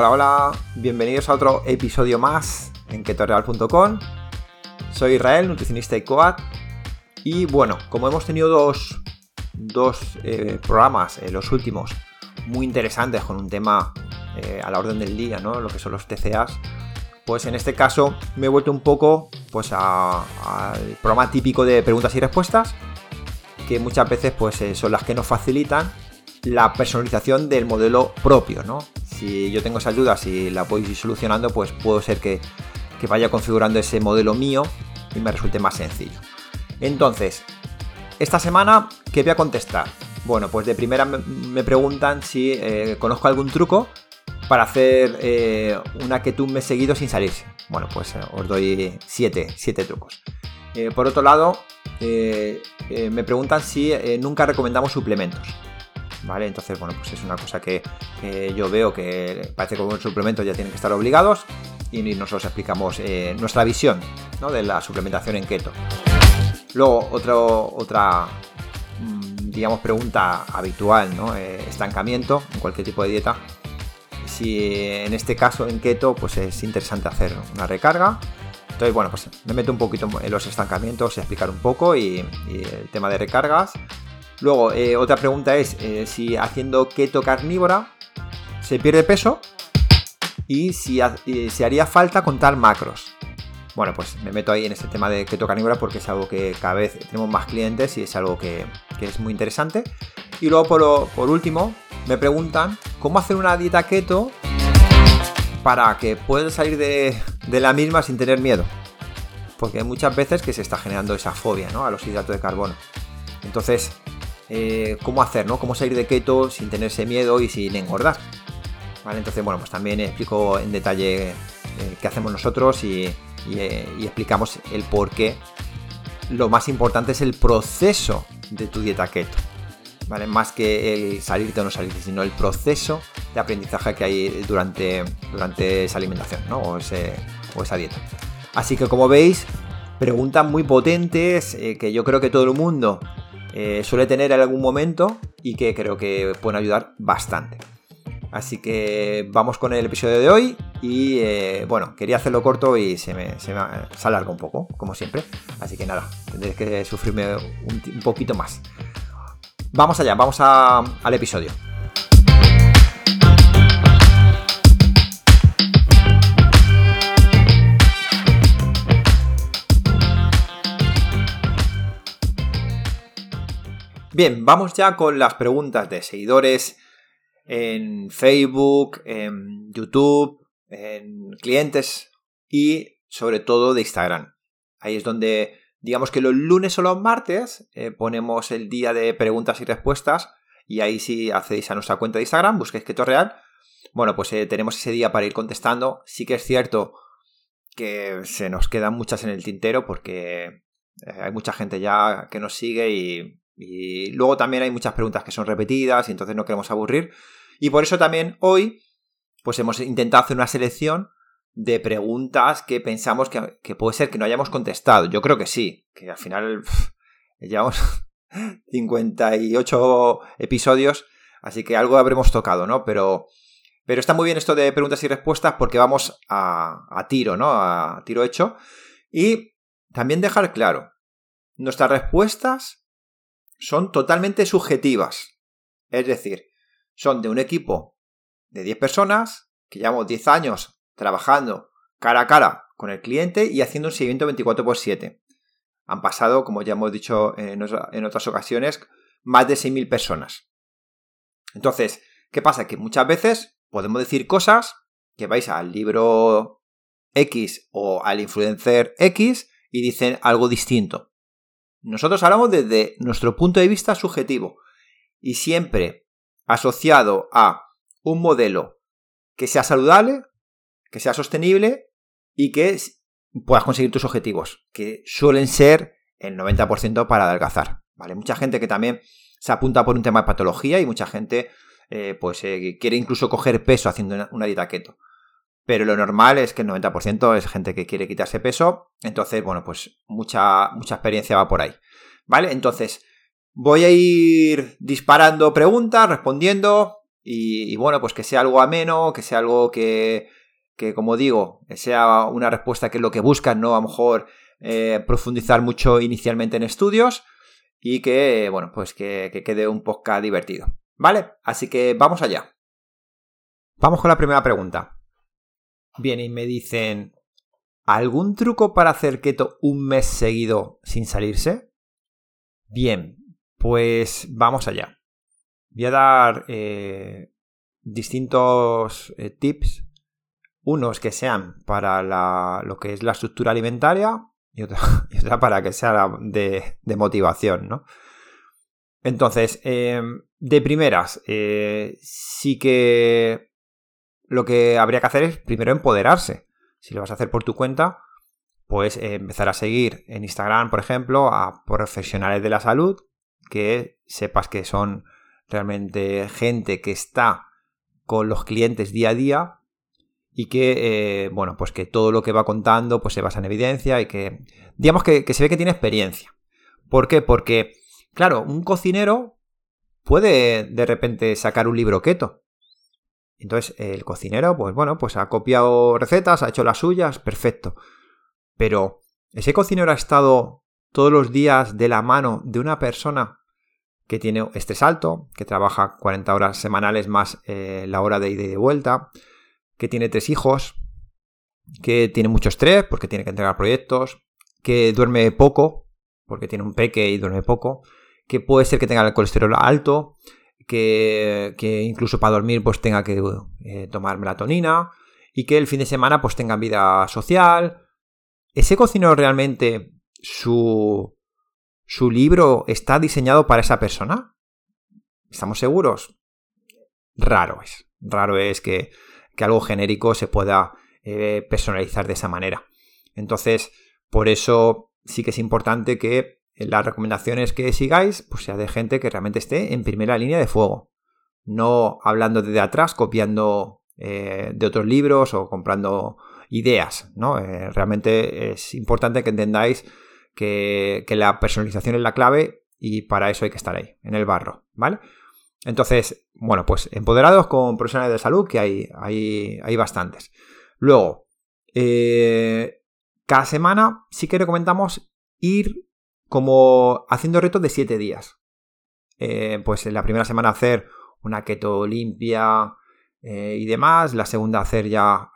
Hola, hola, bienvenidos a otro episodio más en ketoreal.com. Soy Israel, nutricionista y coat. Y bueno, como hemos tenido dos, eh, programas, eh, los últimos, muy interesantes con un tema eh, a la orden del día, ¿no? Lo que son los TCAs. Pues en este caso me he vuelto un poco pues al programa típico de preguntas y respuestas, que muchas veces pues son las que nos facilitan la personalización del modelo propio, ¿no? Si yo tengo esa ayuda, si la ir solucionando, pues puedo ser que, vaya configurando ese modelo mío y me resulte más sencillo. Entonces, esta semana, ¿qué voy a contestar? Bueno, pues de primera me preguntan si eh, conozco algún truco para hacer eh, una que tú me seguido sin salirse. Bueno, pues eh, os doy 7 trucos. por otro lado, me preguntan si nunca recomendamos suplementos. Entonces, bueno, pues es una cosa que, yo veo que parece que los suplementos ya tienen que estar obligados y nosotros explicamos eh, nuestra visión de la suplementación en keto. Luego, otra, mm, digamos, pregunta habitual, ¿no? Eh, estancamiento en cualquier tipo de dieta. Si en este caso en keto, pues es interesante hacer una recarga. Entonces, bueno, pues me meto un poquito en los estancamientos, explicar un poco y el tema de recargas. Luego, eh, otra pregunta es eh, si haciendo keto carnívora se pierde peso y si se haría falta contar macros. Bueno, pues me meto ahí en este tema de keto carnívora porque es algo que cada vez tenemos más clientes y es algo que, es muy interesante. Y luego, por, último, me preguntan cómo hacer una dieta keto para que puedas salir de, de la misma sin tener miedo. Porque hay muchas veces que se está generando esa fobia ¿no? a los hidratos de carbono. Entonces, eh, cómo hacer, ¿no? Cómo salir de keto sin tenerse miedo y sin engordar. ¿Vale? Entonces, bueno, pues también explico en detalle eh, qué hacemos nosotros y, eh, y, explicamos el por qué. Lo más importante es el proceso de tu dieta keto. ¿Vale? Más que el salirte o no salirte, sino el proceso de aprendizaje que hay durante, durante esa alimentación, ¿no? O esa dieta. Así que como veis, preguntas muy potentes que yo creo que todo el mundo eh, suele tener en algún momento y que creo que pueden ayudar bastante. Así que vamos con el episodio de hoy y eh, bueno, quería hacerlo corto y se me, se alarga un poco, como siempre. Así que nada, tendréis que sufrirme un, poquito más. Vamos allá, vamos al episodio. Bien, vamos ya con las preguntas de seguidores en Facebook, en YouTube, en clientes y sobre todo de Instagram. Ahí es donde, digamos que los lunes o los martes eh, ponemos el día de preguntas y respuestas y ahí si accedéis a nuestra cuenta de Instagram, busquéis Keto Real, bueno, pues eh, tenemos ese día para ir contestando. Sí que es cierto que se nos quedan muchas en el tintero porque eh, hay mucha gente ya que nos sigue y y luego también hay muchas preguntas que son repetidas y entonces no queremos aburrir. Y por eso también hoy, pues hemos intentado hacer una selección de preguntas que pensamos que, puede ser que no hayamos contestado. Yo creo que sí, que al final llevamos 58 episodios, así que algo habremos tocado, ¿no? Pero, pero está muy bien esto de preguntas y respuestas porque vamos a, a tiro, ¿no? A tiro hecho. Y también dejar claro, nuestras respuestas son totalmente subjetivas. Es decir, son de un equipo de 10 personas que llevamos 10 años trabajando cara a cara con el cliente y haciendo un seguimiento 24 x 7. Han pasado, como ya hemos dicho en, otras ocasiones, más de 6.000 personas. Entonces, ¿qué pasa? Que muchas veces podemos decir cosas que vais al libro X o al influencer X y dicen algo distinto. Nosotros hablamos desde nuestro punto de vista subjetivo y siempre asociado a un modelo que sea saludable, que sea sostenible y que puedas conseguir tus objetivos, que suelen ser el 90% para adelgazar. ¿vale? Mucha gente que también se apunta por un tema de patología y mucha gente eh, pues eh, quiere incluso coger peso haciendo una dieta keto pero lo normal es que el 90% es gente que quiere quitarse peso, entonces, bueno, pues mucha, mucha experiencia va por ahí. ¿Vale? Entonces, voy a ir disparando preguntas, respondiendo y, bueno, pues que sea algo ameno, que sea algo que, que, como digo, sea una respuesta que es lo que buscan, ¿no? A lo mejor eh, profundizar mucho inicialmente en estudios y que, bueno, pues que, que quede un podcast divertido. ¿Vale? Así que vamos allá. Vamos con la primera pregunta. Bien, y me dicen, ¿algún truco para hacer keto un mes seguido sin salirse? Bien, pues vamos allá. Voy a dar eh, distintos eh, tips. Unos que sean para lo que es la estructura alimentaria y otra, para que sea de, motivación, ¿no? Entonces, em, de primeras, eh, sí que lo que habría que hacer es primero empoderarse. Si lo vas a hacer por tu cuenta, pues empezar a seguir en Instagram, por ejemplo, a profesionales de la salud que sepas que son realmente gente que está con los clientes día a día y que, eh, bueno, pues que todo lo que va contando pues se basa en evidencia y que, digamos que, se ve que tiene experiencia. ¿Por qué? Porque, claro, un cocinero puede de repente sacar un libro keto. Entonces, el cocinero, pues bueno, pues ha copiado recetas, ha hecho las suyas, perfecto. Pero, ¿ese cocinero ha estado todos los días de la mano de una persona que tiene estrés alto, que trabaja 40 horas semanales más eh, la hora de ida y de vuelta, que tiene tres hijos, que tiene mucho estrés porque tiene que entregar proyectos, que duerme poco porque tiene un peque y duerme poco, que puede ser que tenga el colesterol alto, que, incluso para dormir pues tenga que eh, tomar melatonina y que el fin de semana pues tenga vida social. ¿Ese cocinero realmente su, su libro está diseñado para esa persona? ¿Estamos seguros? Raro es. Raro es que, algo genérico se pueda eh, personalizar de esa manera. Entonces, por eso sí que es importante que las recomendaciones que sigáis pues sea de gente que realmente esté en primera línea de fuego. No hablando desde atrás, copiando eh, de otros libros o comprando ideas. ¿no? Eh, realmente es importante que entendáis que, la personalización es la clave y para eso hay que estar ahí, en el barro, ¿vale? Entonces, bueno, pues empoderados con profesionales de salud, que hay, hay, hay bastantes. Luego, eh, cada semana sí que recomendamos ir como haciendo retos de 7 días. Eh, pues en la primera semana hacer una keto limpia eh, y demás, la segunda hacer ya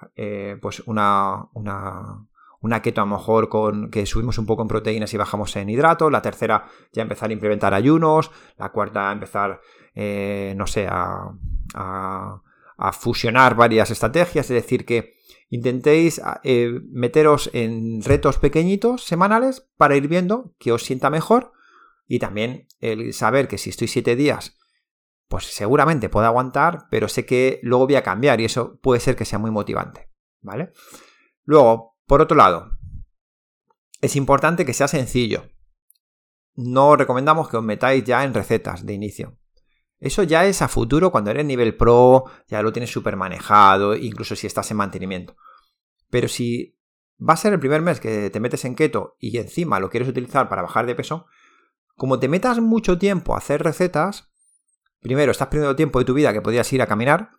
pues una, una, una keto a lo mejor con que subimos un poco en proteínas y bajamos en hidratos, la tercera ya empezar a implementar ayunos, la cuarta empezar, eh, no sé, a, a, fusionar varias estrategias, es decir, que intentéis eh, meteros en retos pequeñitos semanales para ir viendo que os sienta mejor y también el saber que si estoy siete días pues seguramente puedo aguantar, pero sé que luego voy a cambiar y eso puede ser que sea muy motivante, ¿vale? Luego, por otro lado, es importante que sea sencillo. No recomendamos que os metáis ya en recetas de inicio. Eso ya es a futuro cuando eres nivel pro, ya lo tienes súper manejado, incluso si estás en mantenimiento. Pero si va a ser el primer mes que te metes en keto y encima lo quieres utilizar para bajar de peso, como te metas mucho tiempo a hacer recetas, primero estás perdiendo tiempo de tu vida que podías ir a caminar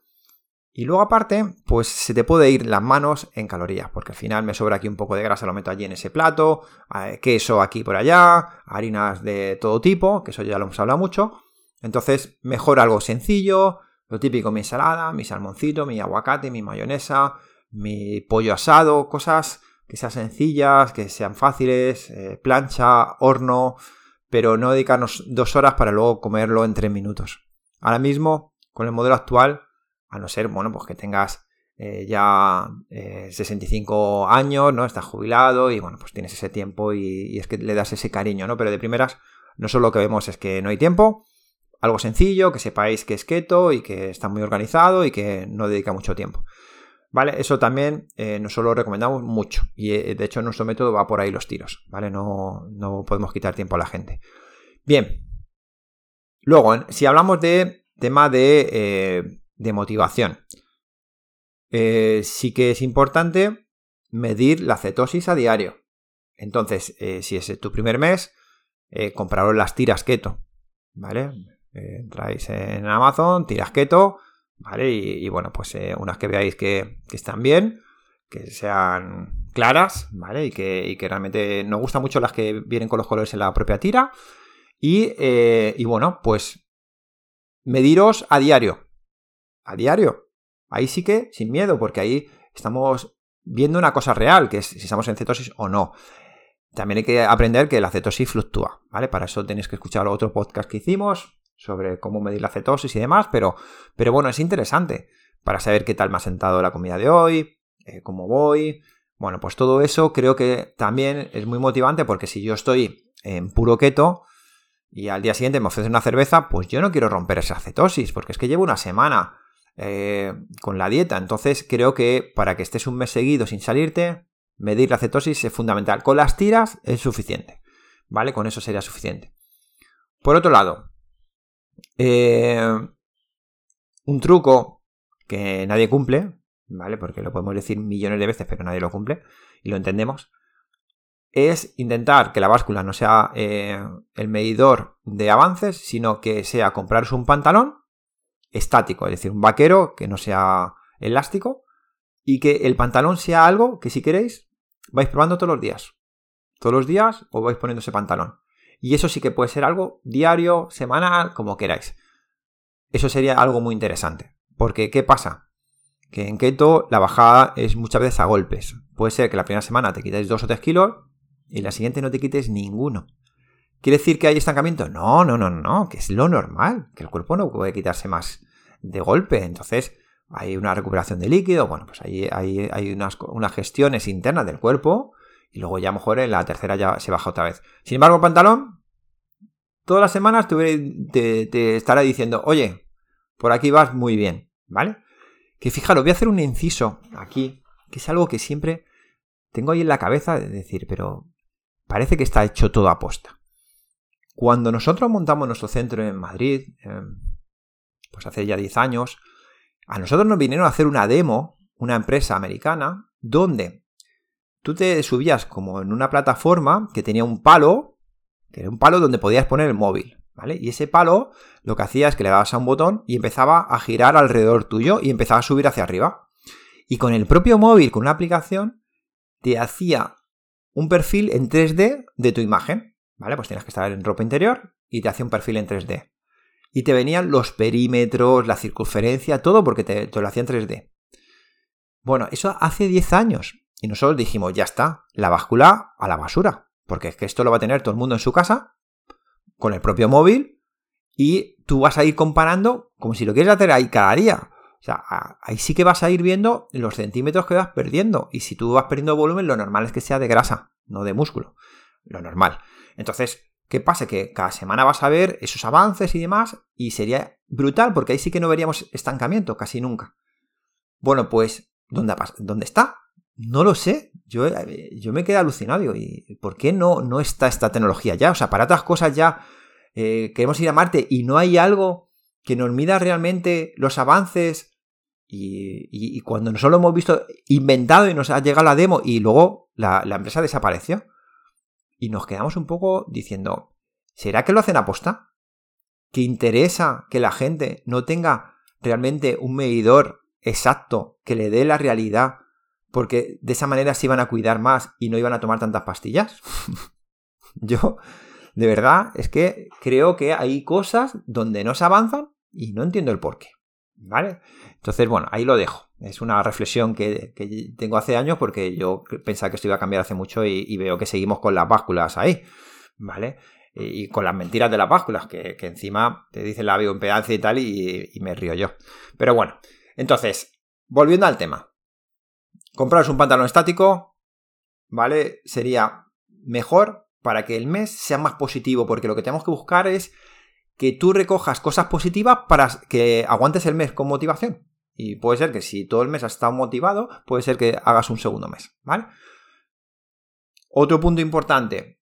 y luego aparte, pues se te puede ir las manos en calorías, porque al final me sobra aquí un poco de grasa, lo meto allí en ese plato, eh, queso aquí por allá, harinas de todo tipo, que eso ya lo hemos hablado mucho. Entonces, mejor algo sencillo, lo típico, mi ensalada, mi salmoncito, mi aguacate, mi mayonesa, mi pollo asado, cosas que sean sencillas, que sean fáciles, eh, plancha, horno, pero no dedicarnos dos horas para luego comerlo en tres minutos. Ahora mismo, con el modelo actual, a no ser, bueno, pues que tengas eh, ya 65 eh, años, ¿no? Estás jubilado y, bueno, pues tienes ese tiempo y, es que le das ese cariño, ¿no? Pero de primeras, no solo lo que vemos es que no hay tiempo, algo sencillo, que sepáis que es keto y que está muy organizado y que no dedica mucho tiempo. ¿Vale? Eso también eh, nosotros lo recomendamos mucho y de hecho nuestro método va por ahí los tiros, ¿vale? No, no podemos quitar tiempo a la gente. Bien. Luego, si hablamos de tema de de motivación. Eh, sí que es importante medir la cetosis a diario. Entonces, eh, si es tu primer mes, eh, compraros las tiras keto. ¿Vale? Entráis en Amazon, tiras keto, ¿vale? Y, bueno, pues eh, unas que veáis que, están bien, que sean claras, ¿vale? Y que, y que, realmente nos gustan mucho las que vienen con los colores en la propia tira. Y, eh, y bueno, pues mediros a diario. A diario. Ahí sí que sin miedo, porque ahí estamos viendo una cosa real, que es si estamos en cetosis o no. También hay que aprender que la cetosis fluctúa, ¿vale? Para eso tenéis que escuchar otro podcast que hicimos sobre cómo medir la cetosis y demás, pero, pero bueno, es interesante para saber qué tal me ha sentado la comida de hoy, eh, cómo voy. Bueno, pues todo eso creo que también es muy motivante porque si yo estoy en puro keto y al día siguiente me ofrecen una cerveza, pues yo no quiero romper esa cetosis porque es que llevo una semana eh, con la dieta. Entonces creo que para que estés un mes seguido sin salirte, medir la cetosis es fundamental. Con las tiras es suficiente. ¿Vale? Con eso sería suficiente. Por otro lado, eh, un truco que nadie cumple, ¿vale? Porque lo podemos decir millones de veces, pero nadie lo cumple y lo entendemos. Es intentar que la báscula no sea eh, el medidor de avances, sino que sea comprarse un pantalón estático, es decir, un vaquero que no sea elástico y que el pantalón sea algo que si queréis vais probando todos los días. Todos los días os vais poniendo ese pantalón. Y eso sí que puede ser algo diario, semanal, como queráis. Eso sería algo muy interesante. Porque, ¿qué pasa? Que en keto la bajada es muchas veces a golpes. Puede ser que la primera semana te quitéis 2 o 3 kilos y la siguiente no te quites ninguno. ¿Quiere decir que hay estancamiento? No, no, no, no, que es lo normal, que el cuerpo no puede quitarse más de golpe. Entonces, hay una recuperación de líquido, bueno, pues ahí hay, hay unas, unas, gestiones internas del cuerpo y luego ya a lo mejor en la tercera ya se baja otra vez. Sin embargo, pantalón, todas las semanas te, te, estará diciendo, oye, por aquí vas muy bien, ¿vale? Que fijaros, voy a hacer un inciso aquí, que es algo que siempre tengo ahí en la cabeza de decir, pero parece que está hecho todo a posta. Cuando nosotros montamos nuestro centro en Madrid, pues hace ya 10 años, a nosotros nos vinieron a hacer una demo, una empresa americana, donde tú te subías como en una plataforma que tenía un palo, que era un palo donde podías poner el móvil, ¿vale? Y ese palo lo que hacía es que le dabas a un botón y empezaba a girar alrededor tuyo y empezaba a subir hacia arriba. Y con el propio móvil, con una aplicación, te hacía un perfil en 3D de tu imagen. ¿vale? Pues tienes que estar en ropa interior y te hace un perfil en 3D. Y te venían los perímetros, la circunferencia, todo porque te, lo hacía en 3D. Bueno, eso hace 10 años. Y nosotros dijimos, ya está, la báscula a la basura. Porque es que esto lo va a tener todo el mundo en su casa, con el propio móvil, y tú vas a ir comparando como si lo quieres hacer ahí cada día. O sea, ahí sí que vas a ir viendo los centímetros que vas perdiendo. Y si tú vas perdiendo volumen, lo normal es que sea de grasa, no de músculo. Lo normal. Entonces, ¿qué pasa? Que cada semana vas a ver esos avances y demás y sería brutal porque ahí sí que no veríamos estancamiento casi nunca. Bueno, pues, ¿dónde, ¿dónde está? No lo sé. Yo, eh, yo me quedé alucinado. ¿Y por qué no, no está esta tecnología ya? O sea, para otras cosas ya eh, queremos ir a Marte y no hay algo que nos mida realmente los avances. Y, cuando nosotros lo hemos visto inventado y nos ha llegado la demo y luego la, la empresa desapareció y nos quedamos un poco diciendo, ¿será que lo hacen aposta? ¿Que interesa que la gente no tenga realmente un medidor exacto que le dé la realidad? Porque de esa manera se iban a cuidar más y no iban a tomar tantas pastillas. Yo, de verdad, es que creo que hay cosas donde no se avanzan y no entiendo el por qué. ¿Vale? Entonces, bueno, ahí lo dejo. Es una reflexión que, tengo hace años porque yo pensaba que esto iba a cambiar hace mucho y, veo que seguimos con las básculas ahí, ¿vale? Y, con las mentiras de las básculas, que, encima te dicen la bioimpedancia y tal y, y me río yo. Pero bueno, entonces, volviendo al tema. Compraros un pantalón estático, ¿vale? Sería mejor para que el mes sea más positivo, porque lo que tenemos que buscar es que tú recojas cosas positivas para que aguantes el mes con motivación. Y puede ser que si todo el mes has estado motivado, puede ser que hagas un segundo mes, ¿vale? Otro punto importante,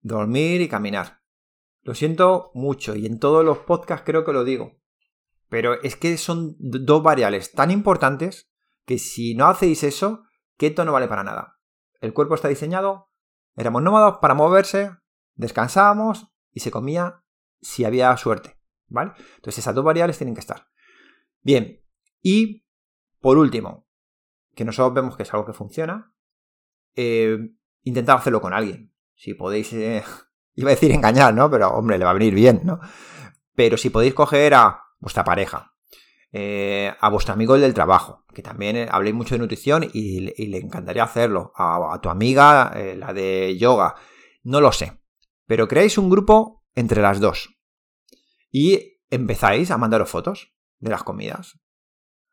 dormir y caminar. Lo siento mucho y en todos los podcasts creo que lo digo. Pero es que son dos variables tan importantes que si no hacéis eso, keto no vale para nada. El cuerpo está diseñado, éramos nómados para moverse, descansábamos y se comía si había suerte, ¿vale? Entonces esas dos variables tienen que estar. Bien, Y, por último, que nosotros vemos que es algo que funciona, eh, intentad hacerlo con alguien. Si podéis, eh, iba a decir engañar, ¿no? Pero, hombre, le va a venir bien, ¿no? Pero si podéis coger a vuestra pareja, eh, a vuestro amigo del trabajo, que también eh, habléis mucho de nutrición y, le encantaría hacerlo, a, tu amiga, eh, la de yoga, no lo sé, pero creáis un grupo entre las dos y empezáis a mandaros fotos de las comidas.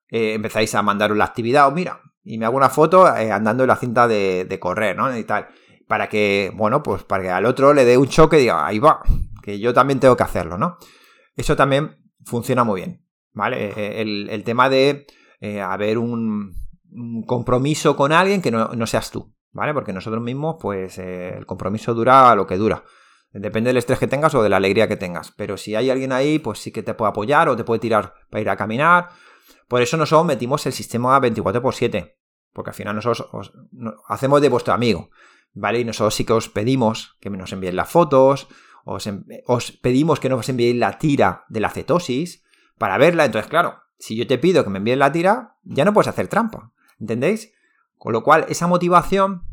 empezáis a mandaros la actividad, o mira, y me hago una foto andando en la cinta de, correr, ¿no? Y tal. Para que, bueno, pues para que al otro le dé un choque y diga, ahí va, que yo también tengo que hacerlo, ¿no? Eso también funciona muy bien. ¿Vale? Eh, el, tema de eh, haber un, compromiso con alguien que no, seas tú, ¿vale? Porque nosotros mismos, pues eh, el compromiso dura lo que dura. Depende del estrés que tengas o de la alegría que tengas. Pero si hay alguien ahí, pues sí que te puede apoyar o te puede tirar para ir a caminar. Por eso nosotros metimos el sistema 24x7. Porque al final nosotros hacemos de vuestro amigo. ¿Vale? Y nosotros sí que os pedimos que nos envíen las fotos. Os, os pedimos que nos enviéis la tira de la cetosis para verla. Entonces, claro, si yo te pido que me envíes la tira, ya no puedes hacer trampa. ¿Entendéis? Con lo cual, esa motivación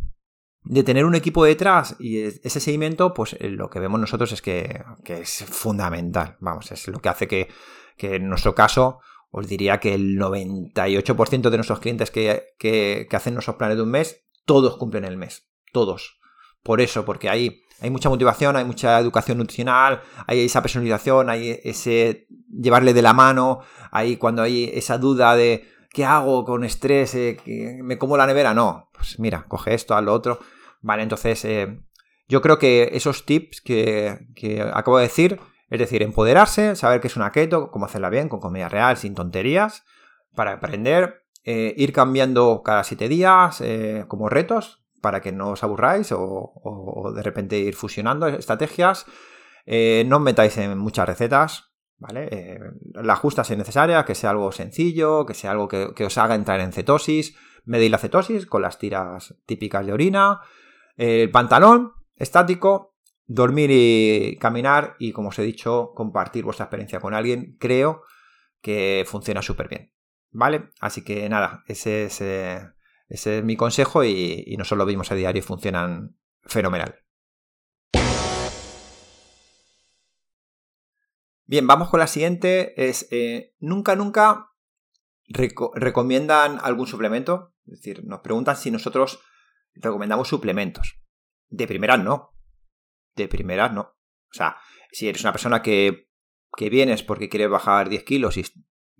de tener un equipo detrás y ese seguimiento, pues eh, lo que vemos nosotros es que, es fundamental. Vamos, es lo que hace que, en nuestro caso, os diría que el 98% de nuestros clientes que, que, que hacen nuestros planes de un mes, todos cumplen el mes. Todos. Por eso, porque hay hay mucha motivación, hay mucha educación nutricional, hay esa personalización, hay ese llevarle de la mano, hay cuando hay esa duda de ¿qué hago con estrés? Eh, ¿Me como la nevera? No, pues mira, coge esto, haz lo otro. Vale, entonces eh, yo creo que esos tips que, acabo de decir, es decir, empoderarse, saber qué es una keto, cómo hacerla bien, con comida real, sin tonterías, para aprender, eh, ir cambiando cada siete días como retos, para que no os aburráis o, de repente ir fusionando estrategias. Eh, no os metáis en muchas recetas, ¿vale? Eh, la justa si necesaria, que sea algo sencillo, que sea algo que, os haga entrar en cetosis. Medid la cetosis con las tiras típicas de orina. El pantalón estático, dormir y caminar y, como os he dicho, compartir vuestra experiencia con alguien, creo que funciona súper bien. ¿Vale? Así que nada, ese es eh, ese es mi consejo y, nosotros lo vimos a diario y funcionan fenomenal. Bien, vamos con la siguiente. Es eh, nunca, nunca recomiendan algún suplemento. Es decir, nos preguntan si nosotros recomendamos suplementos. De primeras no. De primeras no. O sea, si eres una persona que, que vienes porque quieres bajar 10 kilos y,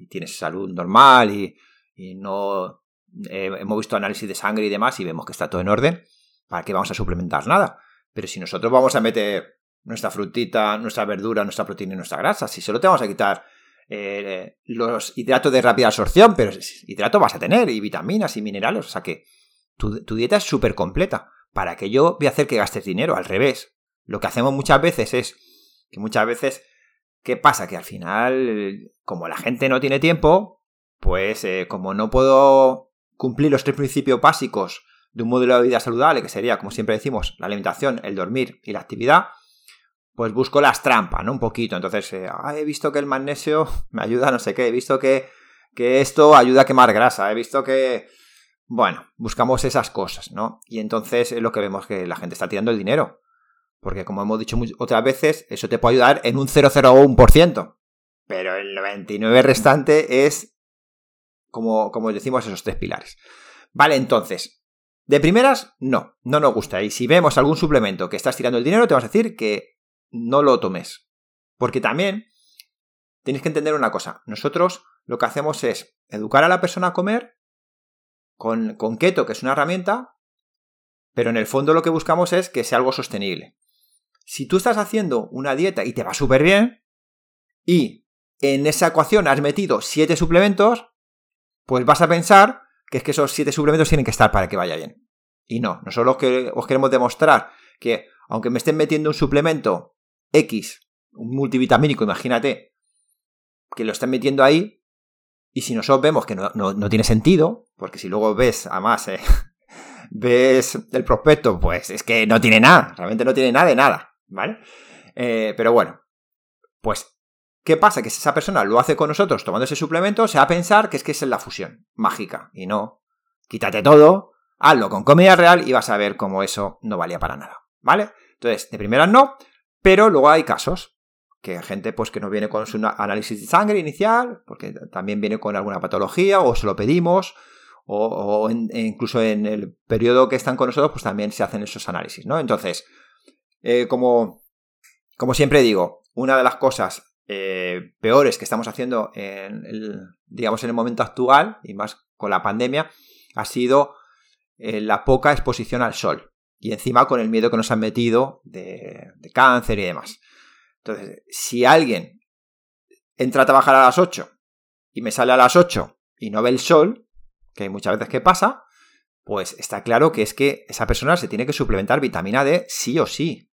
tienes salud normal y, y no eh, hemos visto análisis de sangre y demás y vemos que está todo en orden, ¿para qué vamos a suplementar nada? Pero si nosotros vamos a meter nuestra frutita, nuestra verdura, nuestra proteína y nuestra grasa, si solo te vamos a quitar eh, los hidratos de rápida absorción, pero hidratos vas a tener, y vitaminas y minerales, o sea que tu, dieta es súper completa. ¿Para que yo voy a hacer que gastes dinero? Al revés. Lo que hacemos muchas veces es que muchas veces, ¿qué pasa? Que al final, como la gente no tiene tiempo, pues eh, como no puedo cumplir los tres principios básicos de un modelo de vida saludable, que sería, como siempre decimos, la alimentación, el dormir y la actividad, pues busco las trampas, ¿no? Un poquito. Entonces, eh, he visto que el magnesio me ayuda a no sé qué, he visto que, que esto ayuda a quemar grasa, he visto que... Bueno, buscamos esas cosas, ¿no? Y entonces es lo que vemos que la gente está tirando el dinero. Porque como hemos dicho otras veces, eso te puede ayudar en un 0,01%. Pero el 99% restante es como, como decimos, esos tres pilares. Vale, entonces, de primeras, no, no nos gusta. Y si vemos algún suplemento que estás tirando el dinero, te vamos a decir que no lo tomes. Porque también tenéis que entender una cosa. Nosotros lo que hacemos es educar a la persona a comer con, con keto, que es una herramienta, pero en el fondo lo que buscamos es que sea algo sostenible. Si tú estás haciendo una dieta y te va súper bien, y en esa ecuación has metido siete suplementos, pues vas a pensar que es que esos siete suplementos tienen que estar para que vaya bien. Y no, nosotros que os queremos demostrar que aunque me estén metiendo un suplemento X, un multivitamínico, imagínate, que lo estén metiendo ahí, y si nosotros vemos que no, tiene sentido, porque si luego ves, además, eh, ves el prospecto, pues es que no tiene nada, realmente no tiene nada de nada, ¿vale? Eh, pero bueno, pues ¿Qué pasa? Que si esa persona lo hace con nosotros tomando ese suplemento, se va a pensar que es que es la fusión mágica. Y no. Quítate todo, hazlo con comida real y vas a ver cómo eso no valía para nada. ¿Vale? Entonces, de primeras no, pero luego hay casos que gente pues que no viene con su análisis de sangre inicial, porque también viene con alguna patología o se lo pedimos, o, incluso en el periodo que están con nosotros, pues también se hacen esos análisis, ¿no? Entonces, eh, como, como siempre digo, una de las cosas eh, peores que estamos haciendo en el, digamos, en el momento actual, y más con la pandemia, ha sido eh, la poca exposición al sol. Y encima con el miedo que nos han metido de, cáncer y demás. Entonces, si alguien entra a trabajar a las 8 y me sale a las 8 y no ve el sol, que hay muchas veces que pasa, pues está claro que es que esa persona se tiene que suplementar vitamina D sí o sí.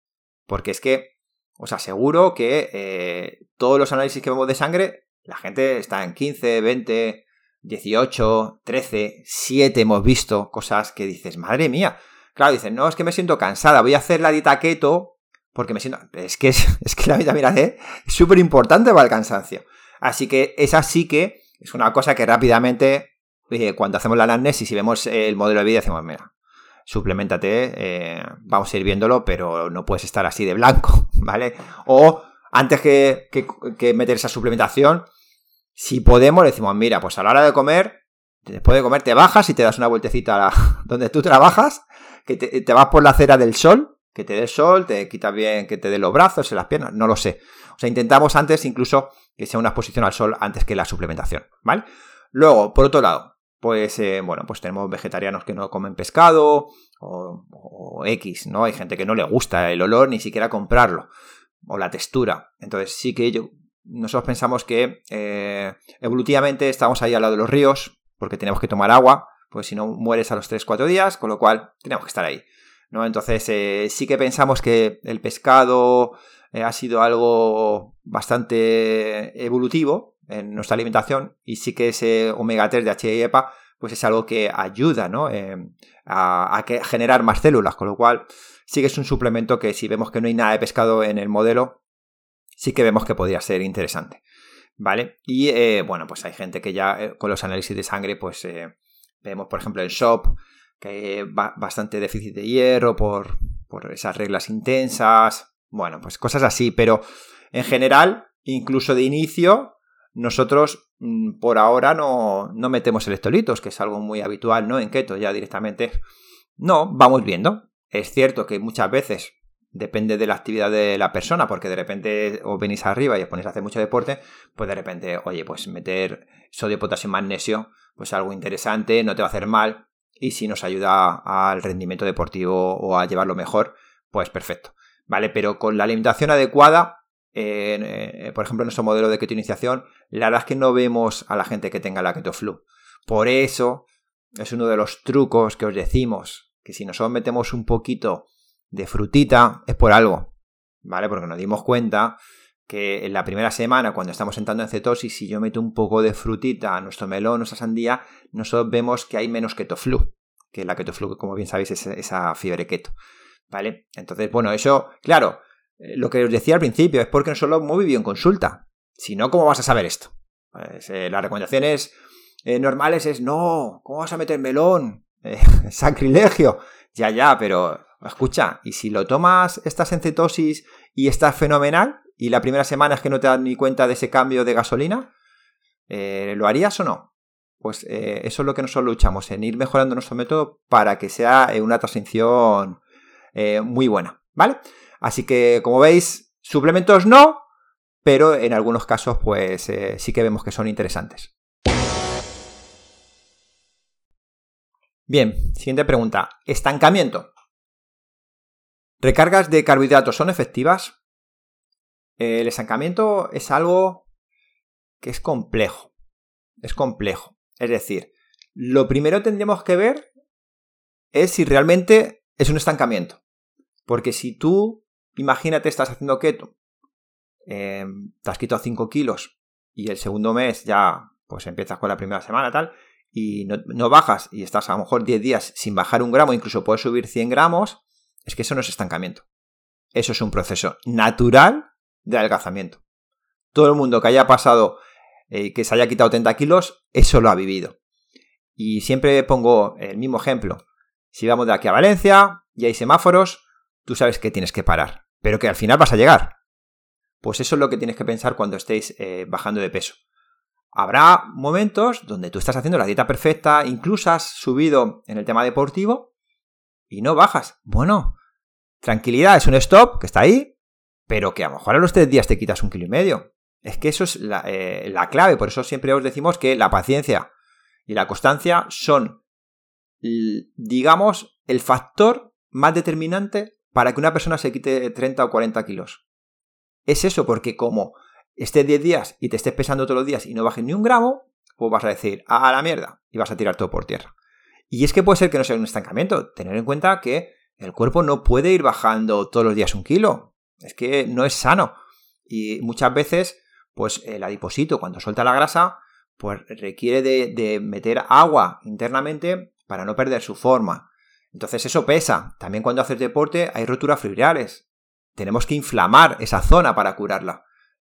Porque es que os aseguro que eh, todos los análisis que vemos de sangre, la gente está en 15, 20, 18, 13, 7 hemos visto cosas que dices, madre mía. Claro, dicen, no, es que me siento cansada, voy a hacer la dieta keto porque me siento... Es que, es, que la vitamina D es súper importante para el cansancio. Así que esa sí que es una cosa que rápidamente, eh, cuando hacemos la anamnesis y vemos el modelo de vida, decimos, mira, suplementate, eh, vamos a ir viéndolo, pero no puedes estar así de blanco, ¿vale? O antes que, que meter esa suplementación, si podemos, le decimos, mira, pues a la hora de comer, después de comer te bajas y te das una vueltecita a donde tú trabajas, que te, vas por la acera del sol, que te dé sol, te quita bien que te dé los brazos, en las piernas, no lo sé. O sea, intentamos antes incluso que sea una exposición al sol antes que la suplementación, ¿vale? Luego, por otro lado, pues eh, bueno, pues tenemos vegetarianos que no comen pescado o, X, ¿no? Hay gente que no le gusta el olor ni siquiera comprarlo o la textura. Entonces sí que yo nosotros pensamos que eh, evolutivamente estamos ahí al lado de los ríos, porque tenemos que tomar agua, pues si no mueres a los 3-4 días, con lo cual tenemos que estar ahí. ¿no? Entonces eh, sí que pensamos que el pescado eh, ha sido algo bastante evolutivo en nuestra alimentación y sí que ese omega 3 de HA y EPA pues es algo que ayuda ¿no? a, a generar más células, con lo cual sí que es un suplemento que si vemos que no hay nada de pescado en el modelo, sí que vemos que podría ser interesante. ¿Vale? Y eh, bueno, pues hay gente que ya eh, con los análisis de sangre, pues eh, vemos, por ejemplo, en SHOP, que hay bastante déficit de hierro por, por esas reglas intensas. Bueno, pues cosas así, pero en general, incluso de inicio, nosotros mm, por ahora no, no, metemos electrolitos, que es algo muy habitual, ¿no? En keto ya directamente. No, vamos viendo. Es cierto que muchas veces depende de la actividad de la persona, porque de repente os venís arriba y os ponéis a hacer mucho deporte, pues de repente, oye, pues meter sodio, potasio magnesio, pues algo interesante, no te va a hacer mal, y si nos ayuda al rendimiento deportivo o a llevarlo mejor, pues perfecto. ¿Vale? Pero con la alimentación adecuada, eh, por ejemplo, en nuestro modelo de keto iniciación, la verdad es que no vemos a la gente que tenga la keto flu. Por eso es uno de los trucos que os decimos, que si nosotros metemos un poquito de frutita es por algo, ¿vale? Porque nos dimos cuenta que en la primera semana, cuando estamos entrando en cetosis, si yo meto un poco de frutita a nuestro melón, nuestra sandía, nosotros vemos que hay menos ketoflu, que la ketoflu, como bien sabéis, es esa fiebre keto, ¿vale? Entonces, bueno, eso, claro, lo que os decía al principio es porque nosotros lo hemos vivido en consulta. Si no, ¿cómo vas a saber esto? Pues, eh, las recomendaciones eh, normales es, no, ¿cómo vas a meter melón? sacrilegio. Ya, ya, pero escucha, y si lo tomas, estás en cetosis y estás fenomenal, y la primera semana es que no te das ni cuenta de ese cambio de gasolina, eh, ¿lo harías o no? Pues eh, eso es lo que nosotros luchamos, en ir mejorando nuestro método para que sea eh, una transición muy buena, ¿vale? Así que, como veis, suplementos no, pero en algunos casos, pues sí que vemos que son interesantes. Bien, siguiente pregunta. Estancamiento. ¿Recargas de carbohidratos son efectivas? El estancamiento es algo que es complejo. Es complejo. Es decir, lo primero tendríamos que ver es si realmente es un estancamiento. Porque si tú, imagínate, estás haciendo keto, eh, te has quitado 5 kilos y el segundo mes ya pues empiezas con la primera semana tal, y no, no, bajas y estás a lo mejor 10 días sin bajar un gramo, incluso puedes subir 100 gramos, es que eso no es estancamiento. Eso es un proceso natural de adelgazamiento. todo el mundo que haya pasado, eh, que se haya quitado 30 kilos, eso lo ha vivido. Y siempre pongo el mismo ejemplo. Si vamos de aquí a Valencia y hay semáforos, tú sabes que tienes que parar, pero que al final vas a llegar. Pues eso es lo que tienes que pensar cuando estéis eh, bajando de peso. Habrá momentos donde tú estás haciendo la dieta perfecta, incluso has subido en el tema deportivo y no bajas. Bueno, tranquilidad, es un stop que está ahí, pero que a lo mejor a los tres días te quitas un kilo y medio. Es que eso es la, eh, la clave, por eso siempre os decimos que la paciencia y la constancia son, digamos, el factor más determinante para que una persona se quite 30 o 40 kilos. Es eso, porque como estés 10 días y te estés pesando todos los días y no bajes ni un gramo, pues vas a decir, a la mierda, y vas a tirar todo por tierra. Y es que puede ser que no sea un estancamiento. Tener en cuenta que el cuerpo no puede ir bajando todos los días un kilo. Es que no es sano. Y muchas veces, pues el adiposito, cuando suelta la grasa, pues requiere de, de meter agua internamente para no perder su forma. Entonces eso pesa. También cuando haces deporte hay roturas fibrales. Tenemos que inflamar esa zona para curarla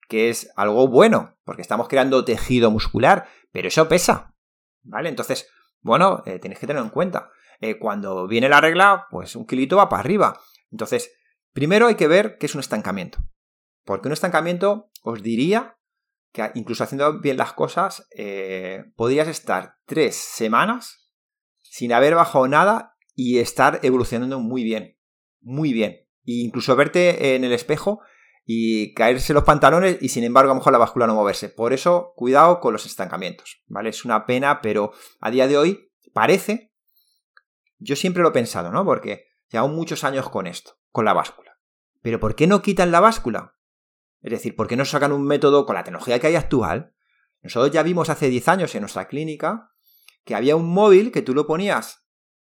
que es algo bueno, porque estamos creando tejido muscular, pero eso pesa, ¿vale? Entonces, bueno, eh, tenéis que tenerlo en cuenta. Eh, cuando viene la regla, pues un kilito va para arriba. Entonces, primero hay que ver qué es un estancamiento. Porque un estancamiento, os diría que incluso haciendo bien las cosas, eh, podrías estar tres semanas sin haber bajado nada y estar evolucionando muy bien. Muy bien. E incluso verte en el espejo y caerse los pantalones y sin embargo a lo mejor la báscula no moverse. Por eso, cuidado con los estancamientos, ¿vale? Es una pena, pero a día de hoy parece, yo siempre lo he pensado, ¿no? Porque llevo muchos años con esto, con la báscula. Pero ¿por qué no quitan la báscula? Es decir, ¿por qué no sacan un método con la tecnología que hay actual? Nosotros ya vimos hace 10 años en nuestra clínica que había un móvil que tú lo ponías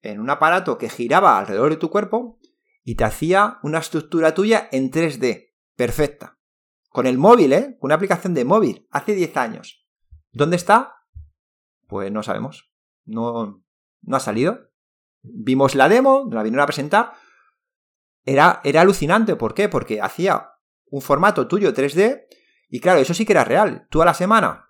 en un aparato que giraba alrededor de tu cuerpo y te hacía una estructura tuya en 3D perfecta. Con el móvil, ¿eh? Una aplicación de móvil, hace 10 años. ¿Dónde está? Pues no sabemos. No, no ha salido. Vimos la demo, la vinieron a presentar. Era, era alucinante. ¿Por qué? Porque hacía un formato tuyo 3D y claro, eso sí que era real. Tú a la semana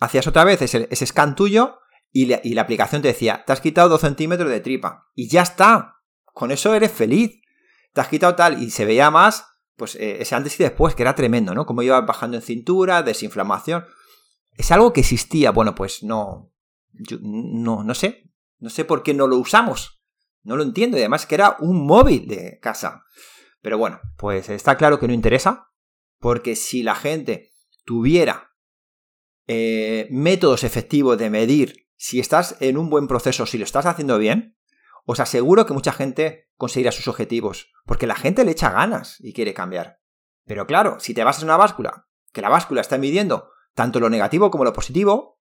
hacías otra vez ese, scan tuyo y, la aplicación te decía, te has quitado 2 centímetros de tripa. Y ya está. Con eso eres feliz. Te has quitado tal y se veía más pues eh, ese antes y después, que era tremendo, ¿no? Como iba bajando en cintura, desinflamación. Es algo que existía, bueno, pues no, no, no sé, no sé por qué no lo usamos. No lo entiendo, y además que era un móvil de casa. Pero bueno, pues está claro que no interesa, porque si la gente tuviera eh, métodos efectivos de medir si estás en un buen proceso, si lo estás haciendo bien, os aseguro que mucha gente conseguirá sus objetivos, porque la gente le echa ganas y quiere cambiar. Pero claro, si te basas en una báscula, que la báscula está midiendo tanto lo negativo como lo positivo,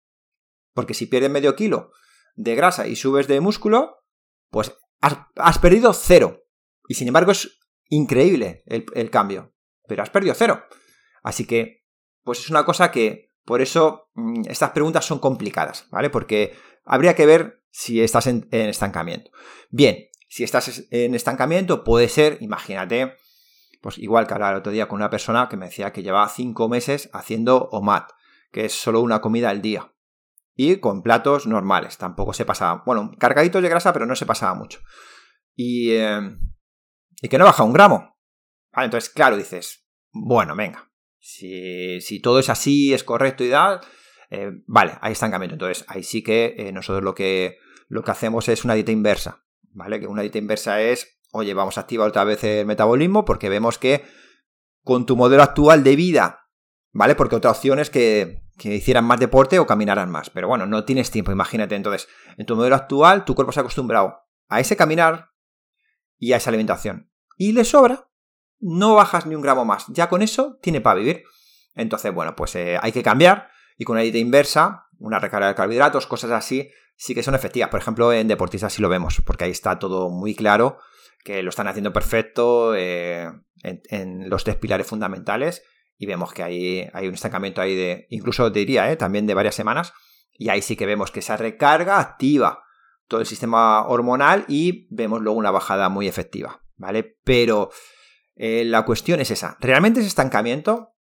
porque si pierdes medio kilo de grasa y subes de músculo, pues has, perdido cero. Y sin embargo es increíble el cambio, pero has perdido cero. Así que, pues es una cosa que, por eso, mm, estas preguntas son complicadas, ¿vale? Porque habría que ver si estás en, estancamiento. Bien, si estás en estancamiento, puede ser, imagínate, pues igual que hablaba el otro día con una persona que me decía que llevaba cinco meses haciendo OMAD, que es solo una comida al día. Y con platos normales, tampoco se pasaba, bueno, cargaditos de grasa, pero no se pasaba mucho. Y, eh, y que no baja un gramo. Vale, entonces, claro, dices, bueno, venga, si, todo es así, es correcto y tal, eh, vale, hay estancamiento. Entonces, ahí sí que eh, nosotros lo que, lo que hacemos es una dieta inversa, ¿vale? Que una dieta inversa es, oye, vamos a activar otra vez el metabolismo porque vemos que con tu modelo actual de vida, ¿vale? Porque otra opción es que, que hicieran más deporte o caminaran más. Pero bueno, no tienes tiempo, imagínate. Entonces, en tu modelo actual, tu cuerpo se ha acostumbrado a ese caminar y a esa alimentación. Y le sobra, no bajas ni un gramo más. Ya con eso tiene para vivir. Entonces, bueno, pues eh, hay que cambiar y con una dieta inversa, una recarga de carbohidratos, cosas así, sí que son efectivas. Por ejemplo, en deportistas sí lo vemos, porque ahí está todo muy claro, que lo están haciendo perfecto eh, en, los tres pilares fundamentales y vemos que hay, hay un estancamiento ahí de, incluso diría, eh, también de varias semanas, y ahí sí que vemos que esa recarga activa todo el sistema hormonal y vemos luego una bajada muy efectiva, ¿vale? Pero eh, la cuestión es esa, ¿realmente ese estancamiento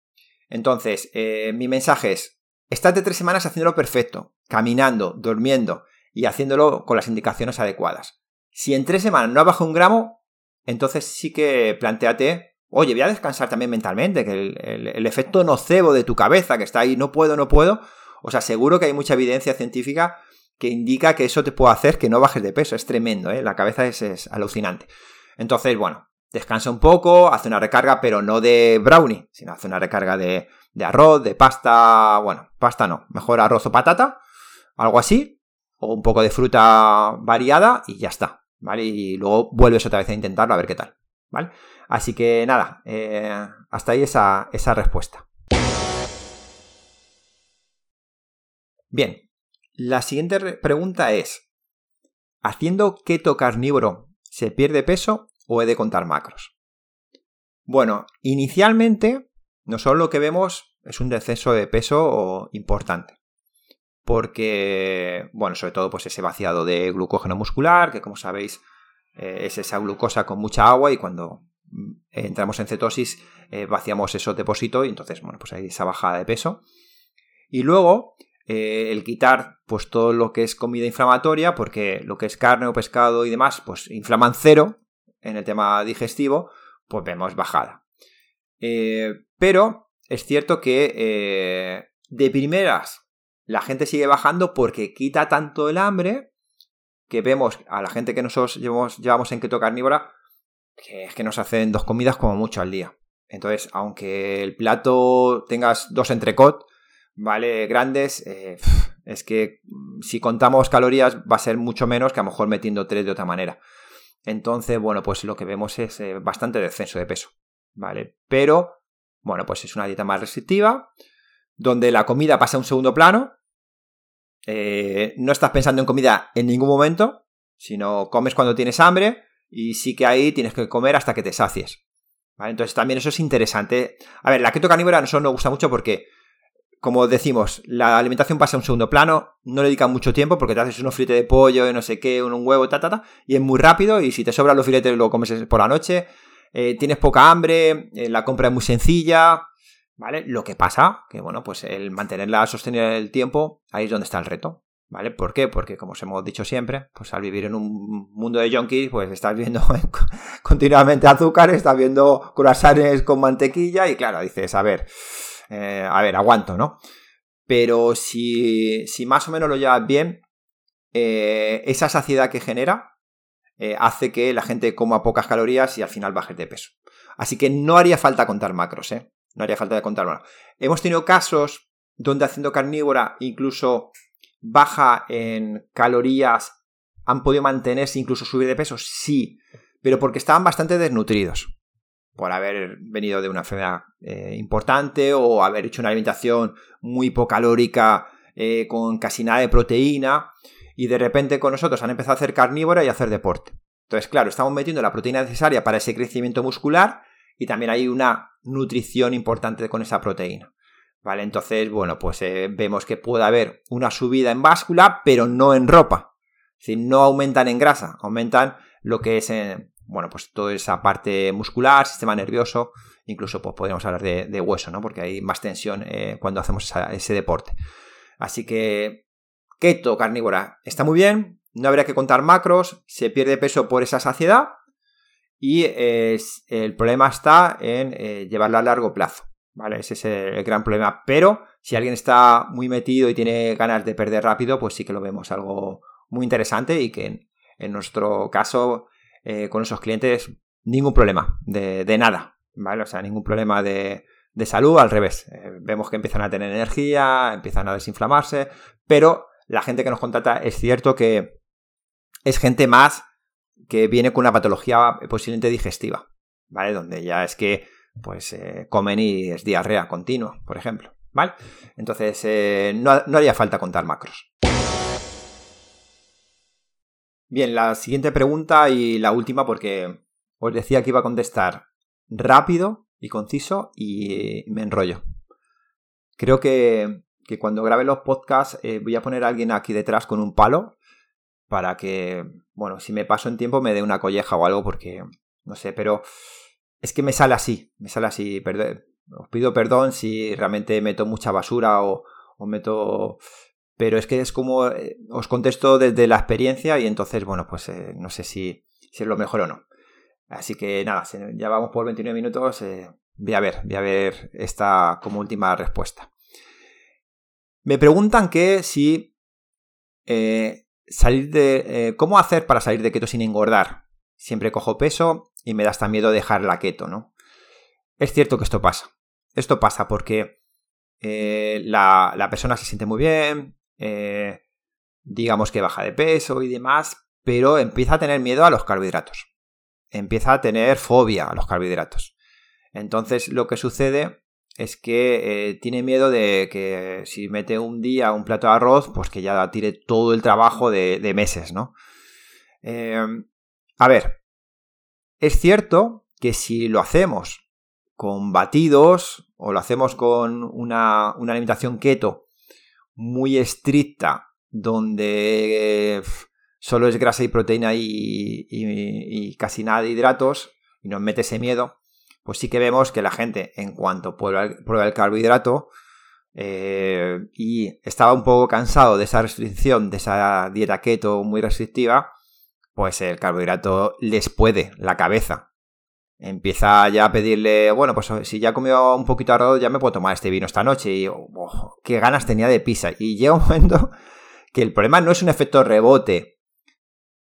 Entonces, eh, mi mensaje es, estate tres semanas haciéndolo perfecto, caminando, durmiendo y haciéndolo con las indicaciones adecuadas. Si en tres semanas no has bajado un gramo, entonces sí que planteate, oye, voy a descansar también mentalmente, que el, efecto nocebo de tu cabeza que está ahí, no puedo, no puedo, os aseguro que hay mucha evidencia científica que indica que eso te puede hacer que no bajes de peso. Es tremendo, ¿eh? la cabeza es, es alucinante. Entonces, bueno, descansa un poco, hace una recarga, pero no de brownie, sino hace una recarga de, arroz, de pasta, bueno, pasta no, mejor arroz o patata, algo así, o un poco de fruta variada y ya está, ¿vale? Y luego vuelves otra vez a intentarlo a ver qué tal, ¿vale? Así que nada, eh, hasta ahí esa, esa respuesta. Bien, la siguiente pregunta es, ¿haciendo keto carnívoro se pierde peso o he de contar macros? Bueno, inicialmente, nosotros lo que vemos es un descenso de peso importante. Porque, bueno, sobre todo pues ese vaciado de glucógeno muscular, que como sabéis eh, es esa glucosa con mucha agua y cuando mm, entramos en cetosis eh, vaciamos esos depósitos y entonces, bueno, pues hay esa bajada de peso. Y luego, eh, el quitar pues todo lo que es comida inflamatoria, porque lo que es carne o pescado y demás, pues inflaman cero, en el tema digestivo, pues vemos bajada. Eh, pero es cierto que eh, de primeras la gente sigue bajando porque quita tanto el hambre que vemos a la gente que nosotros llevamos, llevamos en keto carnívora que es que nos hacen dos comidas como mucho al día. Entonces, aunque el plato tengas dos entrecot, ¿vale? Grandes, eh, es que si contamos calorías va a ser mucho menos que a lo mejor metiendo tres de otra manera. Entonces, bueno, pues lo que vemos es eh, bastante descenso de peso, ¿vale? Pero, bueno, pues es una dieta más restrictiva, donde la comida pasa a un segundo plano, eh, no estás pensando en comida en ningún momento, sino comes cuando tienes hambre y sí que ahí tienes que comer hasta que te sacies. ¿vale? Entonces también eso es interesante. A ver, la keto carnívora a nosotros nos gusta mucho porque como decimos, la alimentación pasa a un segundo plano, no le dedican mucho tiempo porque te haces unos filetes de pollo no sé qué, un, huevo, ta, ta, ta, y es muy rápido y si te sobran los filetes lo comes por la noche, eh, tienes poca hambre, eh, la compra es muy sencilla, ¿vale? Lo que pasa, que bueno, pues el mantenerla sostenida en el tiempo, ahí es donde está el reto, ¿vale? ¿Por qué? Porque como os hemos dicho siempre, pues al vivir en un mundo de junkies, pues estás viendo continuamente azúcar, estás viendo croissants con mantequilla y claro, dices, a ver... Eh, a ver, aguanto, ¿no? Pero si, si más o menos lo llevas bien, eh, esa saciedad que genera eh, hace que la gente coma pocas calorías y al final baje de peso. Así que no haría falta contar macros, ¿eh? No haría falta contar. Bueno, hemos tenido casos donde haciendo carnívora incluso baja en calorías, han podido mantenerse, incluso subir de peso, sí, pero porque estaban bastante desnutridos por haber venido de una enfermedad eh, importante o haber hecho una alimentación muy hipocalórica eh, con casi nada de proteína y de repente con nosotros han empezado a hacer carnívora y a hacer deporte. Entonces, claro, estamos metiendo la proteína necesaria para ese crecimiento muscular y también hay una nutrición importante con esa proteína. ¿Vale? Entonces, bueno, pues eh, vemos que puede haber una subida en báscula, pero no en ropa. Es no aumentan en grasa, aumentan lo que es en, bueno, pues toda esa parte muscular, sistema nervioso, incluso pues podríamos hablar de, hueso, ¿no? Porque hay más tensión eh, cuando hacemos ese deporte. Así que keto carnívora está muy bien, no habría que contar macros, se pierde peso por esa saciedad y el problema está en eh, llevarla a largo plazo, ¿vale? Ese es el, gran problema, pero si alguien está muy metido y tiene ganas de perder rápido, pues sí que lo vemos algo muy interesante y que en nuestro caso eh, con esos clientes ningún problema de, nada, ¿vale? O sea, ningún problema de, salud, al revés. Eh, vemos que empiezan a tener energía, empiezan a desinflamarse, pero la gente que nos contrata es cierto que es gente más que viene con una patología posiblemente digestiva, ¿vale? Donde ya es que pues eh, comen y es diarrea continua, por ejemplo, ¿vale? Entonces no, no haría falta contar macros. Bien, la siguiente pregunta y la última porque os decía que iba a contestar rápido y conciso y me enrollo. Creo que, cuando grabe los podcasts eh, voy a poner a alguien aquí detrás con un palo para que, bueno, si me paso en tiempo me dé una colleja o algo porque, no sé, pero es que me sale así, me sale así, os pido perdón si realmente meto mucha basura o, meto... Pero es que es como eh, os contesto desde la experiencia y entonces, bueno, pues eh, no sé si, es lo mejor o no. Así que nada, ya vamos por 29 minutos. Eh, voy a ver, voy a ver esta como última respuesta. Me preguntan que si salir de... ¿Cómo hacer para salir de keto sin engordar? Siempre cojo peso y me da hasta miedo dejar la keto, ¿no? Es cierto que esto pasa. Esto pasa porque eh, la, persona se siente muy bien, eh, digamos que baja de peso y demás, pero empieza a tener miedo a los carbohidratos. Empieza a tener fobia a los carbohidratos. Entonces lo que sucede es que eh, tiene miedo de que si mete un día un plato de arroz, pues que ya tire todo el trabajo de, de meses, ¿no? a ver, es cierto que si lo hacemos con batidos o lo hacemos con una, alimentación keto muy estricta donde solo es grasa y proteína y, casi nada de hidratos y nos mete ese miedo, pues sí que vemos que la gente en cuanto prueba el, carbohidrato eh, y estaba un poco cansado de esa restricción, de esa dieta keto muy restrictiva, pues el carbohidrato les puede la cabeza empieza ya a pedirle, bueno, pues si ya he comido un poquito arroz, ya me puedo tomar este vino esta noche. Y oh, qué ganas tenía de pizza. Y llega un momento que el problema no es un efecto rebote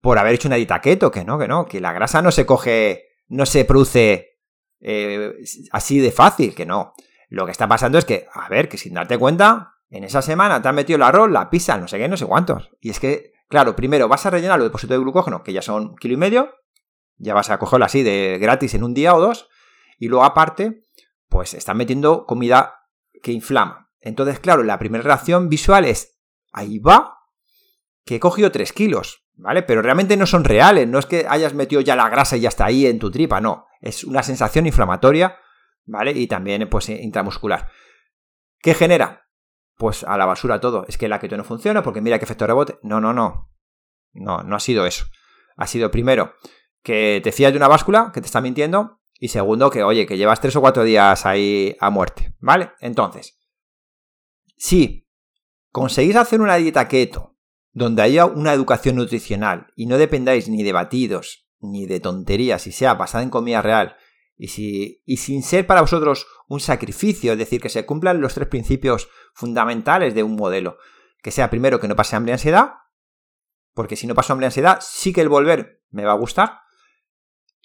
por haber hecho una dieta keto, que no, que no, que la grasa no se coge, no se produce eh, así de fácil, que no. Lo que está pasando es que, a ver, que sin darte cuenta, en esa semana te han metido el arroz, la pizza, no sé qué, no sé cuántos. Y es que, claro, primero vas a rellenar los depósitos de glucógeno, que ya son kilo y medio, ya vas a cogerlo así de gratis en un día o dos. Y luego aparte, pues están metiendo comida que inflama. Entonces, claro, la primera reacción visual es, ahí va, que he cogido 3 kilos, ¿vale? Pero realmente no son reales, no es que hayas metido ya la grasa y ya está ahí en tu tripa, no. Es una sensación inflamatoria, ¿vale? Y también, pues, intramuscular. ¿Qué genera? Pues a la basura todo. Es que la keto no funciona porque mira qué efecto rebote. No, no, no. No, no ha sido eso. Ha sido primero que te fías de una báscula que te está mintiendo y segundo que, oye, que llevas tres o cuatro días ahí a muerte, ¿vale? Entonces, si conseguís hacer una dieta keto donde haya una educación nutricional y no dependáis ni de batidos ni de tonterías y sea basada en comida real y, si, y sin ser para vosotros un sacrificio, es decir, que se cumplan los tres principios fundamentales de un modelo, que sea primero que no pase hambre y ansiedad, porque si no paso hambre y ansiedad, sí que el volver me va a gustar,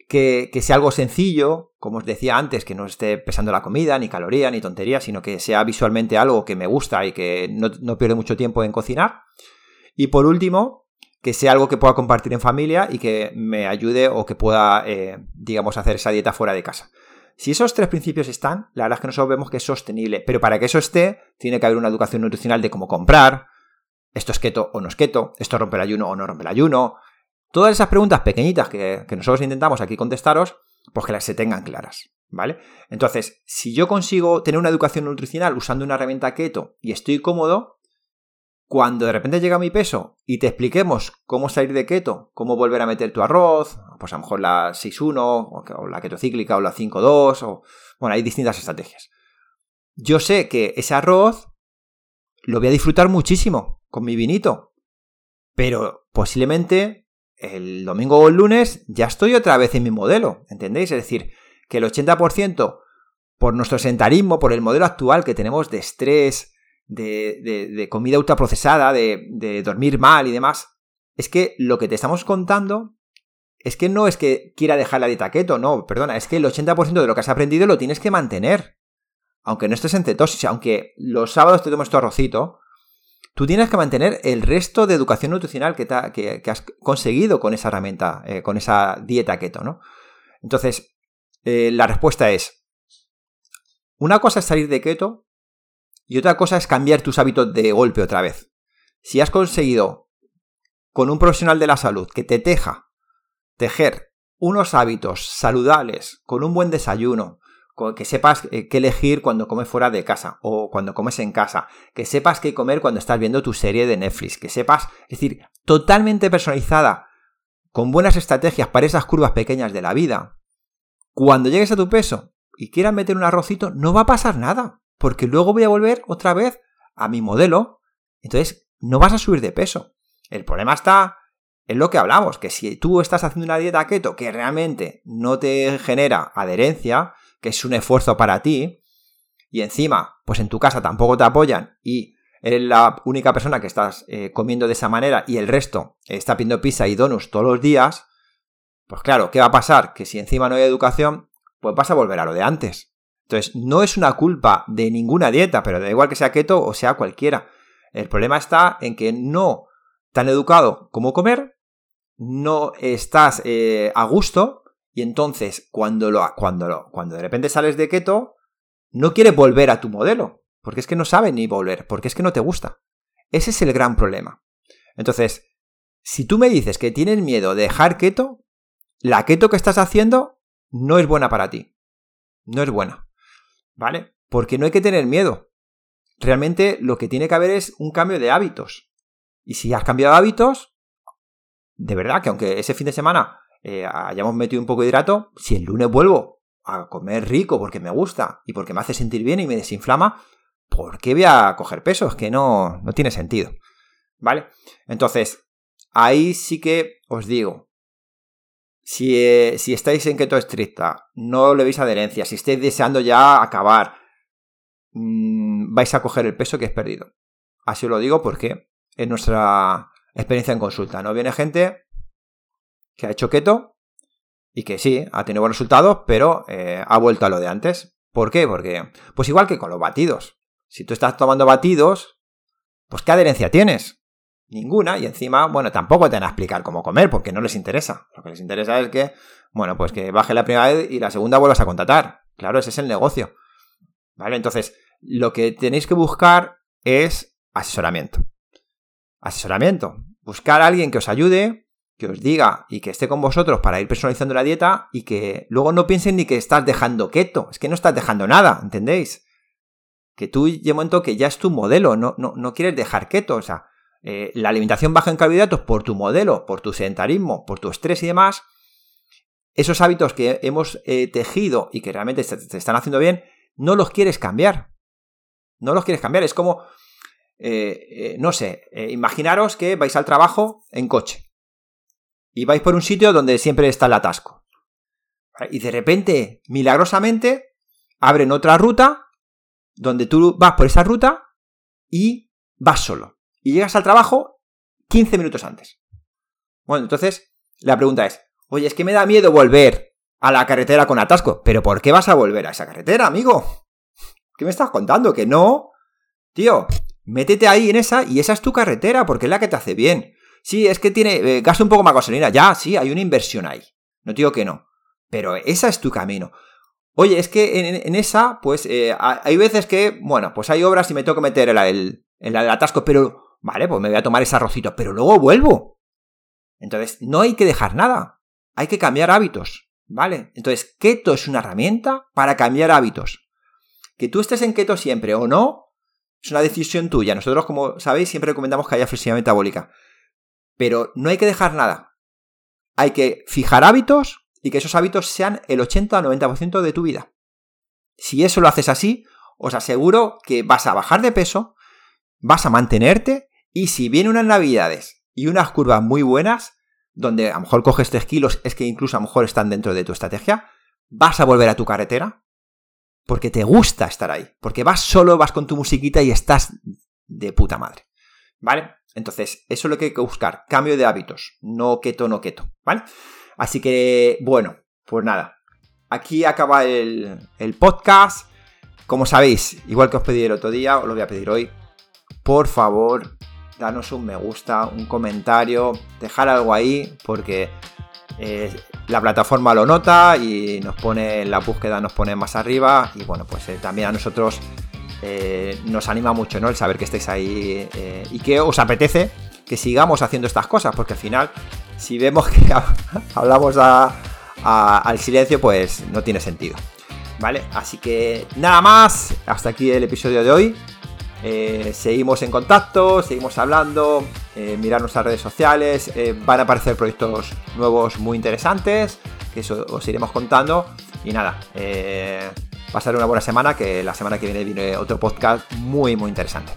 que, sea algo sencillo, como os decía antes, que no esté pesando la comida, ni caloría, ni tontería, sino que sea visualmente algo que me gusta y que no, no pierde mucho tiempo en cocinar. Y por último, que sea algo que pueda compartir en familia y que me ayude o que pueda, eh, digamos, hacer esa dieta fuera de casa. Si esos tres principios están, la verdad es que nosotros vemos que es sostenible, pero para que eso esté, tiene que haber una educación nutricional de cómo comprar, esto es keto o no es keto, esto rompe el ayuno o no rompe el ayuno, Todas esas preguntas pequeñitas que, nosotros intentamos aquí contestaros, pues que las se tengan claras, ¿vale? Entonces, si yo consigo tener una educación nutricional usando una herramienta keto y estoy cómodo, cuando de repente llega mi peso y te expliquemos cómo salir de keto, cómo volver a meter tu arroz, pues a lo mejor la 6.1 o la keto cíclica o la 5.2 o bueno, hay distintas estrategias. Yo sé que ese arroz lo voy a disfrutar muchísimo con mi vinito, pero posiblemente el domingo o el lunes ya estoy otra vez en mi modelo, ¿entendéis? Es decir, que el 80% por nuestro sentarismo, por el modelo actual que tenemos de estrés, de, comida ultraprocesada, de, de dormir mal y demás, es que lo que te estamos contando es que no es que quiera dejar la dieta keto, no, perdona, es que el 80% de lo que has aprendido lo tienes que mantener. Aunque no estés en cetosis, aunque los sábados te tomes tu arrocito, tú tienes que mantener el resto de educación nutricional que, has conseguido con esa herramienta, eh, con esa dieta keto, ¿no? Entonces, eh, la respuesta es, una cosa es salir de keto y otra cosa es cambiar tus hábitos de golpe otra vez. Si has conseguido con un profesional de la salud que te teja, tejer unos hábitos saludables, con un buen desayuno, que sepas eh, qué elegir cuando comes fuera de casa o cuando comes en casa, que sepas qué comer cuando estás viendo tu serie de Netflix, que sepas, es decir, totalmente personalizada, con buenas estrategias para esas curvas pequeñas de la vida. Cuando llegues a tu peso, y quiera meter un arrocito, no va a pasar nada, porque luego voy a volver otra vez a mi modelo, entonces no vas a subir de peso. El problema está en lo que hablamos, que si tú estás haciendo una dieta keto que realmente no te genera adherencia, que es un esfuerzo para ti, y encima, pues en tu casa tampoco te apoyan y eres la única persona que estás eh, comiendo de esa manera y el resto está pidiendo pizza y donuts todos los días, pues claro, ¿qué va a pasar? Que si encima no hay educación, pues vas a volver a lo de antes. Entonces, no es una culpa de ninguna dieta, pero da igual que sea keto o sea cualquiera. El problema está en que no tan educado como comer, no estás eh, a gusto y entonces cuando, lo, cuando, lo, cuando de repente sales de keto, no quieres volver a tu modelo, porque es que no sabe ni volver, porque es que no te gusta. Ese es el gran problema. Entonces, si tú me dices que tienes miedo de dejar keto, la keto que estás haciendo no es buena para ti. No es buena. ¿Vale? Porque no hay que tener miedo. Realmente lo que tiene que haber es un cambio de hábitos. Y si has cambiado hábitos, de verdad que aunque ese fin de semana eh, hayamos metido un poco de hidrato, si el lunes vuelvo a comer rico porque me gusta y porque me hace sentir bien y me desinflama, ¿por qué voy a coger peso? Es que no, no tiene sentido. ¿Vale? Entonces, ahí sí que os digo, si, eh, si estáis en keto estricta, no le veis adherencia, si estáis deseando ya acabar, mmm, vais a coger el peso que has perdido. Así os lo digo porque en nuestra experiencia en consulta, ¿no? Viene gente que ha hecho keto y que sí, ha tenido buenos resultados, pero eh, ha vuelto a lo de antes. ¿Por qué? Porque, pues igual que con los batidos. Si tú estás tomando batidos, pues ¿qué adherencia tienes? Ninguna. Y encima, bueno, tampoco te van a explicar cómo comer, porque no les interesa. Lo que les interesa es que, bueno, pues que baje la primera vez y la segunda vuelvas a contratar. Claro, ese es el negocio. ¿Vale? Entonces, lo que tenéis que buscar es asesoramiento asesoramiento. Buscar a alguien que os ayude, que os diga y que esté con vosotros para ir personalizando la dieta y que luego no piensen ni que estás dejando keto. Es que no estás dejando nada, ¿entendéis? Que tú llega un momento que ya es tu modelo, no, no, no quieres dejar keto. O sea, eh, la alimentación baja en carbohidratos por tu modelo, por tu sedentarismo, por tu estrés y demás. Esos hábitos que hemos eh, tejido y que realmente te están haciendo bien, no los quieres cambiar. No los quieres cambiar. Es como eh, no sé, imaginaros que vais al trabajo en coche y vais por un sitio donde siempre está el atasco. Y de repente, milagrosamente, abren otra ruta donde tú vas por esa ruta y vas solo. Y llegas al trabajo 15 minutos antes. Bueno, entonces la pregunta es, oye, es que me da miedo volver a la carretera con atasco. ¿Pero por qué vas a volver a esa carretera, amigo? ¿Qué me estás contando? Que no. Tío, Métete ahí en esa y esa es tu carretera porque es la que te hace bien. Sí, es que tiene, eh, gasta un poco más gasolina. Ya, sí, hay una inversión ahí. No digo que no. Pero esa es tu camino. Oye, es que en, esa, pues eh, hay veces que, bueno, pues hay obras y me tengo que meter el, el, el, atasco, pero, vale, pues me voy a tomar ese arrocito, pero luego vuelvo. Entonces, no hay que dejar nada. Hay que cambiar hábitos, ¿vale? Entonces, keto es una herramienta para cambiar hábitos. Que tú estés en keto siempre o no, es una decisión tuya. Nosotros, como sabéis, siempre recomendamos que haya flexibilidad metabólica. Pero no hay que dejar nada. Hay que fijar hábitos y que esos hábitos sean el 80 o 90% de tu vida. Si eso lo haces así, os aseguro que vas a bajar de peso, vas a mantenerte y si vienen unas navidades y unas curvas muy buenas, donde a lo mejor coges 3 kilos, es que incluso a lo mejor están dentro de tu estrategia, vas a volver a tu carretera porque te gusta estar ahí, porque vas solo, vas con tu musiquita y estás de puta madre. ¿Vale? Entonces, eso es lo que hay que buscar, cambio de hábitos, no keto, no keto, ¿vale? Así que, bueno, pues nada, aquí acaba el, el podcast. Como sabéis, igual que os pedí el otro día, os lo voy a pedir hoy, por favor, danos un me gusta, un comentario, dejar algo ahí, porque eh, la plataforma lo nota y nos pone la búsqueda nos pone más arriba. Y bueno pues eh, también a nosotros eh, nos anima mucho ¿no? el saber que estáis ahí y que os apetece que sigamos haciendo estas cosas porque al final si vemos que hablamos al silencio pues no tiene sentido vale así que nada más hasta aquí el episodio de hoy eh, seguimos en contacto, seguimos hablando, eh, mirad nuestras redes sociales, eh, van a aparecer proyectos nuevos muy interesantes que eso os iremos contando. Y nada, eh, pasar una buena semana, que la semana que viene viene otro podcast muy, muy interesante.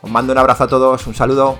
Os mando un abrazo a todos, un saludo.